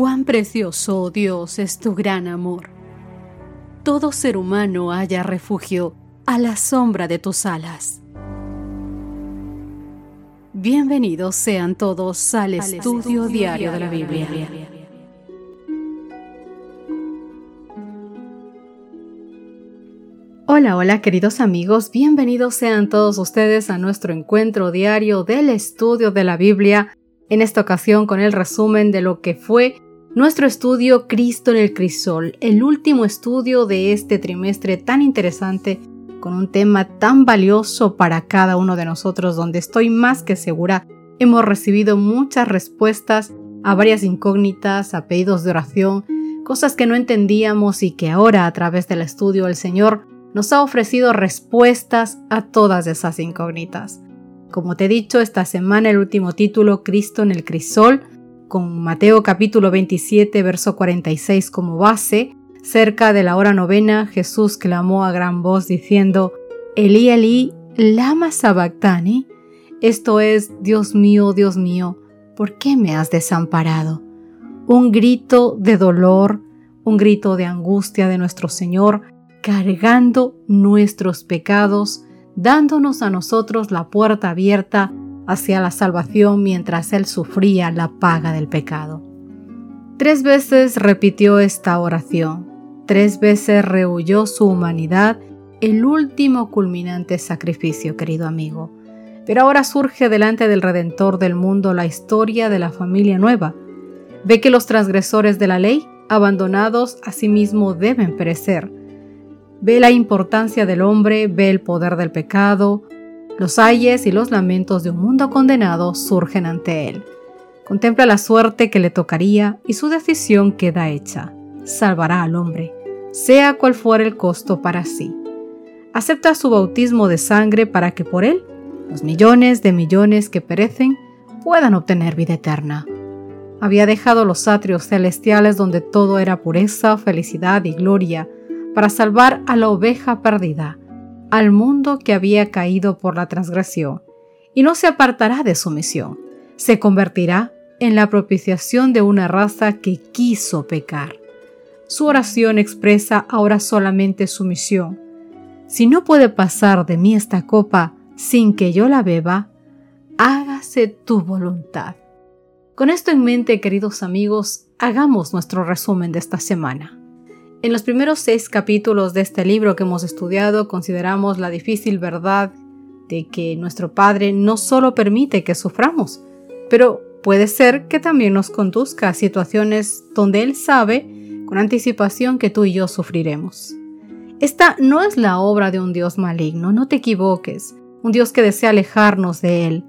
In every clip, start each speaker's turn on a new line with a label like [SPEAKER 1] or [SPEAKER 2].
[SPEAKER 1] Cuán precioso, oh Dios, es tu gran amor. Todo ser humano haya refugio a la sombra de tus alas. Bienvenidos sean todos al, estudio, diario de la Biblia. Hola, hola queridos amigos, bienvenidos sean todos ustedes a nuestro encuentro diario del estudio de la Biblia, en esta ocasión con el resumen de lo que fue nuestro estudio Cristo en el Crisol, el último estudio de este trimestre tan interesante con un tema tan valioso para cada uno de nosotros donde estoy más que segura hemos recibido muchas respuestas a varias incógnitas, a pedidos de oración, cosas que no entendíamos y que ahora a través del estudio el Señor nos ha ofrecido respuestas a todas esas incógnitas. Como te he dicho, esta semana el último título, Cristo en el Crisol, con Mateo capítulo 27, verso 46 como base, cerca de la hora novena, Jesús clamó a gran voz diciendo, Elí, Elí, lama sabactani, esto es, Dios mío, Dios mío, ¿por qué me has desamparado? Un grito de dolor, un grito de angustia de nuestro Señor, cargando nuestros pecados, dándonos a nosotros la puerta abierta hacia la salvación mientras él sufría la paga del pecado. Tres veces repitió esta oración, tres veces rehuyó su humanidad, el último culminante sacrificio, querido amigo. Pero ahora surge delante del Redentor del mundo la historia de la familia nueva. Ve que los transgresores de la ley, abandonados a sí mismo, deben perecer. Ve la importancia del hombre, ve el poder del pecado, los ayes y los lamentos de un mundo condenado surgen ante él. Contempla la suerte que le tocaría y su decisión queda hecha. Salvará al hombre, sea cual fuera el costo para sí. Acepta su bautismo de sangre para que por él los millones de millones que perecen puedan obtener vida eterna. Había dejado los atrios celestiales donde todo era pureza, felicidad y gloria, para salvar a la oveja perdida al mundo que había caído por la transgresión, y no se apartará de su misión. Se convertirá en la propiciación de una raza que quiso pecar. Su oración expresa ahora solamente su misión. Si no puede pasar de mí esta copa sin que yo la beba, hágase tu voluntad. Con esto en mente, queridos amigos, hagamos nuestro resumen de esta semana. En los primeros seis capítulos de este libro que hemos estudiado consideramos la difícil verdad de que nuestro Padre no solo permite que suframos, pero puede ser que también nos conduzca a situaciones donde Él sabe con anticipación que tú y yo sufriremos. Esta no es la obra de un Dios maligno, no te equivoques, un Dios que desea alejarnos de Él.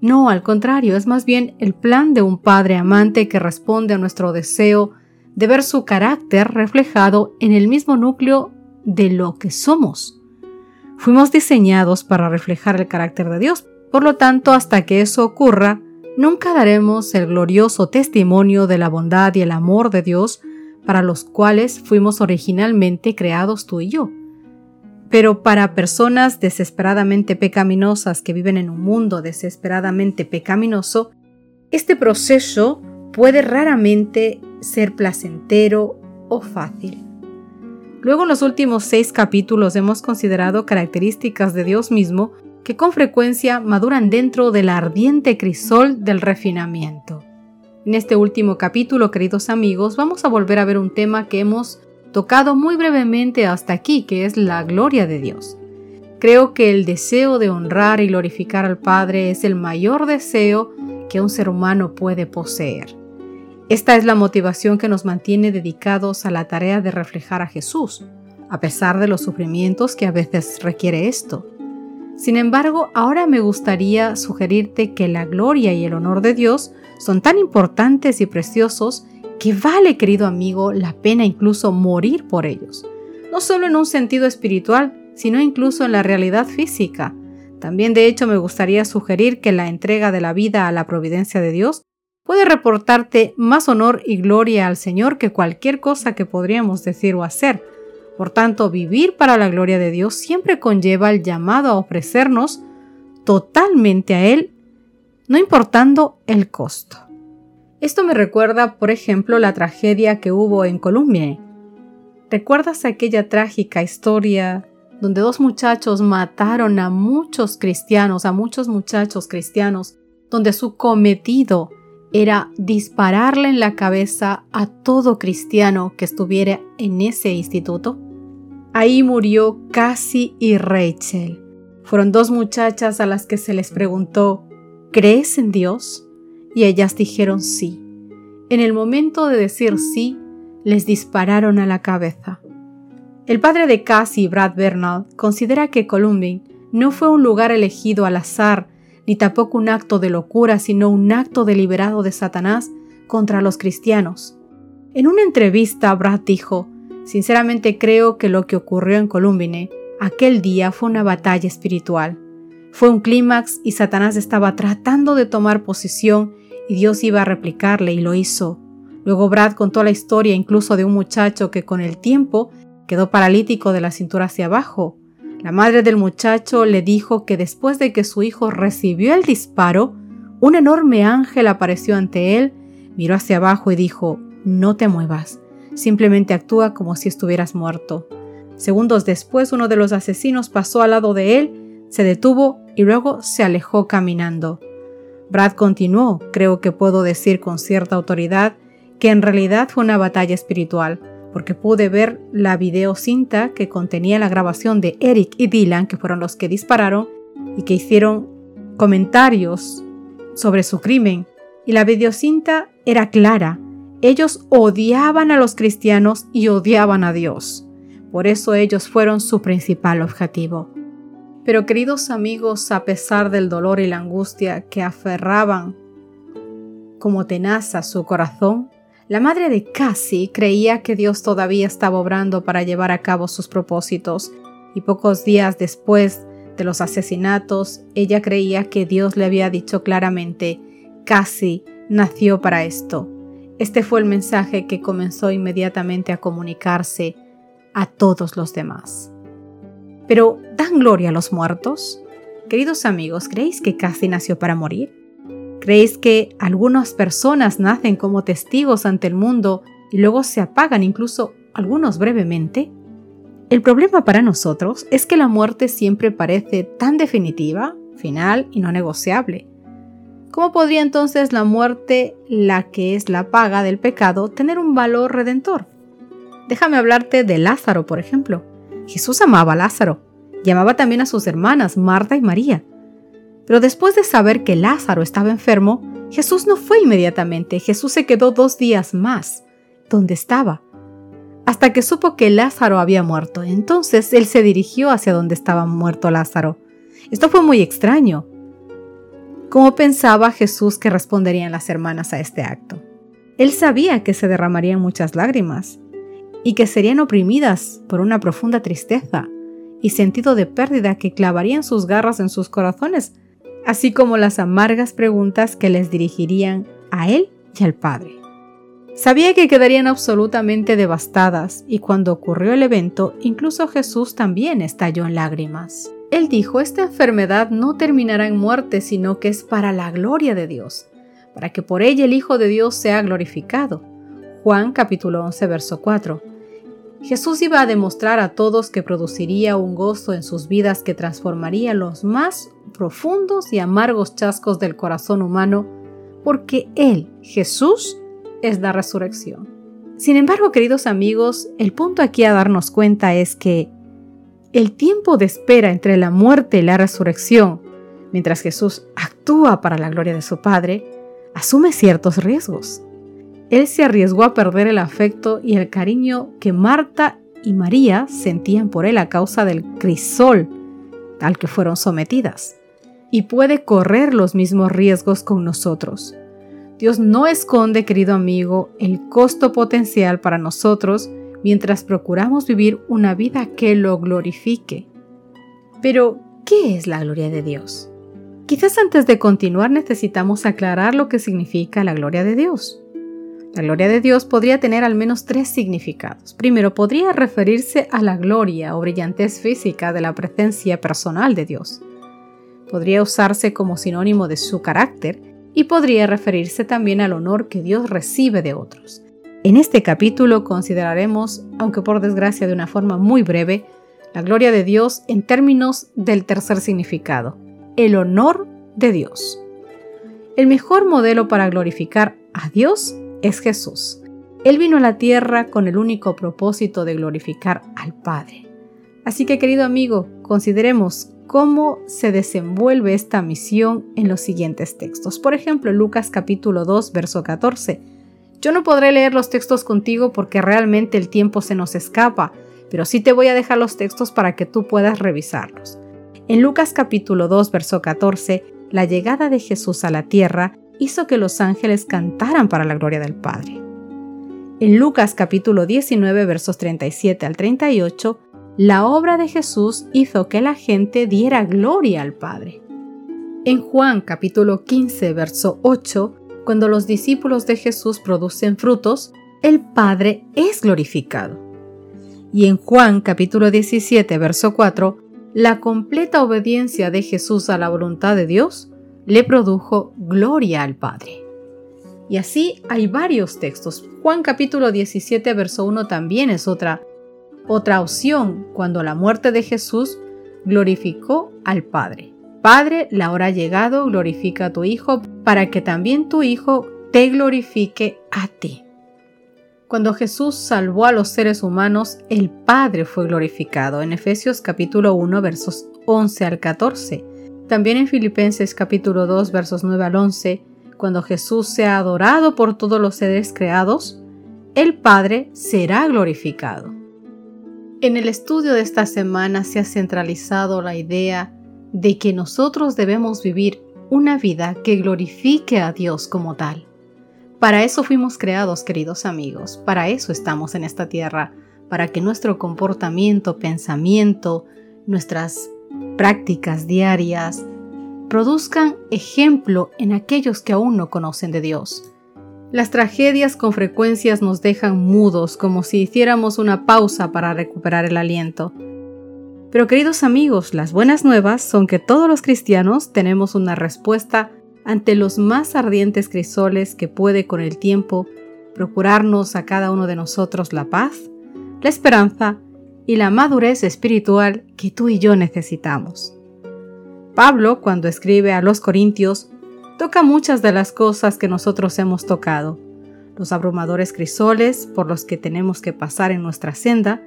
[SPEAKER 1] No, al contrario, es más bien el plan de un Padre amante que responde a nuestro deseo de ver su carácter reflejado en el mismo núcleo de lo que somos. Fuimos diseñados para reflejar el carácter de Dios, por lo tanto, hasta que eso ocurra, nunca daremos el glorioso testimonio de la bondad y el amor de Dios para los cuales fuimos originalmente creados tú y yo. Pero para personas desesperadamente pecaminosas que viven en un mundo desesperadamente pecaminoso, este proceso puede raramente ser placentero o fácil. Luego en los últimos seis capítulos hemos considerado características de Dios mismo que con frecuencia maduran dentro del ardiente crisol del refinamiento. En este último capítulo, queridos amigos, vamos a volver a ver un tema que hemos tocado muy brevemente hasta aquí, que es la gloria de Dios. Creo que el deseo de honrar y glorificar al Padre es el mayor deseo que un ser humano puede poseer. Esta es la motivación que nos mantiene dedicados a la tarea de reflejar a Jesús, a pesar de los sufrimientos que a veces requiere esto. Sin embargo, ahora me gustaría sugerirte que la gloria y el honor de Dios son tan importantes y preciosos que vale, querido amigo, la pena incluso morir por ellos. No solo en un sentido espiritual, sino incluso en la realidad física. También de hecho me gustaría sugerir que la entrega de la vida a la providencia de Dios puede reportarte más honor y gloria al Señor que cualquier cosa que podríamos decir o hacer. Por tanto, vivir para la gloria de Dios siempre conlleva el llamado a ofrecernos totalmente a Él, no importando el costo. Esto me recuerda, por ejemplo, la tragedia que hubo en Colombia. ¿Recuerdas aquella trágica historia donde dos muchachos mataron a muchos cristianos, a muchos muchachos cristianos, donde su cometido era dispararle en la cabeza a todo cristiano que estuviera en ese instituto? Ahí murió Cassie y Rachel. Fueron dos muchachas a las que se les preguntó, ¿crees en Dios? Y ellas dijeron sí. En el momento de decir sí, les dispararon a la cabeza. El padre de Cassie, Brad Bernal, considera que Columbine no fue un lugar elegido al azar, ni tampoco un acto de locura, sino un acto deliberado de Satanás contra los cristianos. En una entrevista, Brad dijo, Sinceramente creo que lo que ocurrió en Columbine aquel día fue una batalla espiritual. Fue un clímax y Satanás estaba tratando de tomar posición y Dios iba a replicarle y lo hizo. Luego Brad contó la historia incluso de un muchacho que con el tiempo quedó paralítico de la cintura hacia abajo. La madre del muchacho le dijo que después de que su hijo recibió el disparo, un enorme ángel apareció ante él, miró hacia abajo y dijo, no te muevas, simplemente actúa como si estuvieras muerto. Segundos después uno de los asesinos pasó al lado de él, se detuvo y luego se alejó caminando. Brad continuó, creo que puedo decir con cierta autoridad, que en realidad fue una batalla espiritual, porque pude ver la videocinta que contenía la grabación de Eric y Dylan, que fueron los que dispararon y que hicieron comentarios sobre su crimen. Y la videocinta era clara. Ellos odiaban a los cristianos y odiaban a Dios. Por eso ellos fueron su principal objetivo. Pero queridos amigos, a pesar del dolor y la angustia que aferraban como tenaza su corazón, la madre de Cassie creía que Dios todavía estaba obrando para llevar a cabo sus propósitos, y pocos días después de los asesinatos, ella creía que Dios le había dicho claramente, Cassie nació para esto. Este fue el mensaje que comenzó inmediatamente a comunicarse a todos los demás. Pero, ¿dan gloria a los muertos? Queridos amigos, ¿creéis que Cassie nació para morir? ¿Creéis que algunas personas nacen como testigos ante el mundo y luego se apagan, incluso algunos brevemente? El problema para nosotros es que la muerte siempre parece tan definitiva, final y no negociable. ¿Cómo podría entonces la muerte, la que es la paga del pecado, tener un valor redentor? Déjame hablarte de Lázaro, por ejemplo. Jesús amaba a Lázaro y amaba también a sus hermanas, Marta y María. Pero después de saber que Lázaro estaba enfermo, Jesús no fue inmediatamente, Jesús se quedó dos días más, donde estaba, hasta que supo que Lázaro había muerto. Entonces él se dirigió hacia donde estaba muerto Lázaro. Esto fue muy extraño. ¿Cómo pensaba Jesús que responderían las hermanas a este acto? Él sabía que se derramarían muchas lágrimas y que serían oprimidas por una profunda tristeza y sentido de pérdida que clavarían sus garras en sus corazones así como las amargas preguntas que les dirigirían a él y al Padre. Sabía que quedarían absolutamente devastadas y cuando ocurrió el evento, incluso Jesús también estalló en lágrimas. Él dijo, esta enfermedad no terminará en muerte, sino que es para la gloria de Dios, para que por ella el Hijo de Dios sea glorificado. Juan capítulo 11, verso 4. Jesús iba a demostrar a todos que produciría un gozo en sus vidas que transformaría los más profundos y amargos chascos del corazón humano, porque Él, Jesús, es la resurrección. Sin embargo, queridos amigos, el punto aquí a darnos cuenta es que el tiempo de espera entre la muerte y la resurrección, mientras Jesús actúa para la gloria de su Padre, asume ciertos riesgos. Él se arriesgó a perder el afecto y el cariño que Marta y María sentían por él a causa del crisol al que fueron sometidas. Y puede correr los mismos riesgos con nosotros. Dios no esconde, querido amigo, el costo potencial para nosotros mientras procuramos vivir una vida que lo glorifique. Pero, ¿qué es la gloria de Dios? Quizás antes de continuar necesitamos aclarar lo que significa la gloria de Dios. La gloria de Dios podría tener al menos tres significados. Primero, podría referirse a la gloria o brillantez física de la presencia personal de Dios. Podría usarse como sinónimo de su carácter y podría referirse también al honor que Dios recibe de otros. En este capítulo consideraremos, aunque por desgracia de una forma muy breve, la gloria de Dios en términos del tercer significado, el honor de Dios. El mejor modelo para glorificar a Dios es Jesús. Él vino a la tierra con el único propósito de glorificar al Padre. Así que querido amigo, consideremos cómo se desenvuelve esta misión en los siguientes textos. Por ejemplo, Lucas capítulo 2, verso 14. Yo no podré leer los textos contigo porque realmente el tiempo se nos escapa, pero sí te voy a dejar los textos para que tú puedas revisarlos. En Lucas capítulo 2, verso 14, la llegada de Jesús a la tierra hizo que los ángeles cantaran para la gloria del Padre. En Lucas capítulo 19, versos 37 al 38, la obra de Jesús hizo que la gente diera gloria al Padre. En Juan capítulo 15, verso 8, cuando los discípulos de Jesús producen frutos, el Padre es glorificado. Y en Juan capítulo 17, verso 4, la completa obediencia de Jesús a la voluntad de Dios le produjo gloria al Padre. Y así hay varios textos. Juan capítulo 17, verso 1 también es otra otra opción cuando la muerte de Jesús glorificó al Padre. Padre, la hora ha llegado, glorifica a tu Hijo para que también tu Hijo te glorifique a ti. Cuando Jesús salvó a los seres humanos, el Padre fue glorificado en Efesios capítulo 1 versos 11 al 14. También en Filipenses capítulo 2 versos 9 al 11, cuando Jesús sea adorado por todos los seres creados, el Padre será glorificado. En el estudio de esta semana se ha centralizado la idea de que nosotros debemos vivir una vida que glorifique a Dios como tal. Para eso fuimos creados, queridos amigos, para eso estamos en esta tierra, para que nuestro comportamiento, pensamiento, nuestras prácticas diarias produzcan ejemplo en aquellos que aún no conocen de Dios. Las tragedias con frecuencias nos dejan mudos como si hiciéramos una pausa para recuperar el aliento. Pero queridos amigos, las buenas nuevas son que todos los cristianos tenemos una respuesta ante los más ardientes crisoles que puede con el tiempo procurarnos a cada uno de nosotros la paz, la esperanza y la madurez espiritual que tú y yo necesitamos. Pablo, cuando escribe a los Corintios, toca muchas de las cosas que nosotros hemos tocado, los abrumadores crisoles por los que tenemos que pasar en nuestra senda,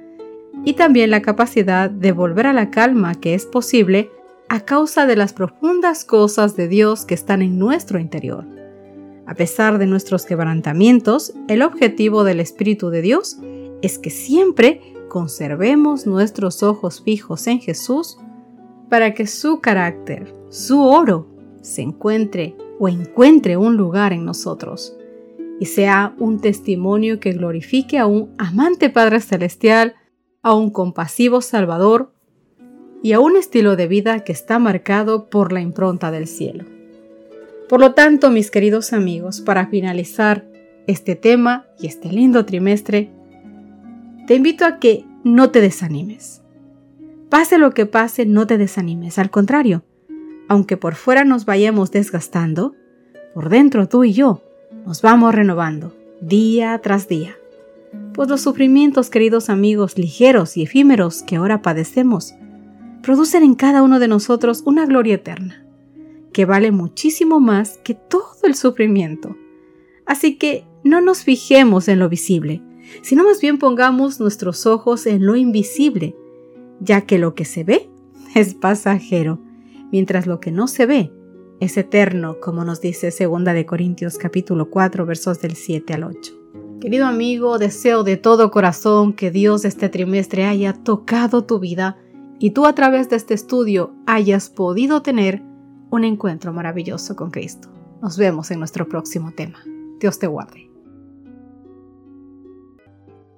[SPEAKER 1] y también la capacidad de volver a la calma que es posible a causa de las profundas cosas de Dios que están en nuestro interior. A pesar de nuestros quebrantamientos, el objetivo del Espíritu de Dios es que siempre conservemos nuestros ojos fijos en Jesús para que su carácter, su oro, se encuentre o encuentre un lugar en nosotros y sea un testimonio que glorifique a un amante Padre Celestial, a un compasivo Salvador y a un estilo de vida que está marcado por la impronta del cielo. Por lo tanto, mis queridos amigos, para finalizar este tema y este lindo trimestre, te invito a que no te desanimes. Pase lo que pase, no te desanimes. Al contrario, aunque por fuera nos vayamos desgastando, por dentro tú y yo nos vamos renovando día tras día. Pues los sufrimientos, queridos amigos, ligeros y efímeros que ahora padecemos, producen en cada uno de nosotros una gloria eterna, que vale muchísimo más que todo el sufrimiento. Así que no nos fijemos en lo visible, sino más bien pongamos nuestros ojos en lo invisible, ya que lo que se ve es pasajero mientras lo que no se ve es eterno, como nos dice 2 de Corintios capítulo 4 versos del 7 al 8. Querido amigo, deseo de todo corazón que Dios este trimestre haya tocado tu vida y tú a través de este estudio hayas podido tener un encuentro maravilloso con Cristo. Nos vemos en nuestro próximo tema. Dios te guarde.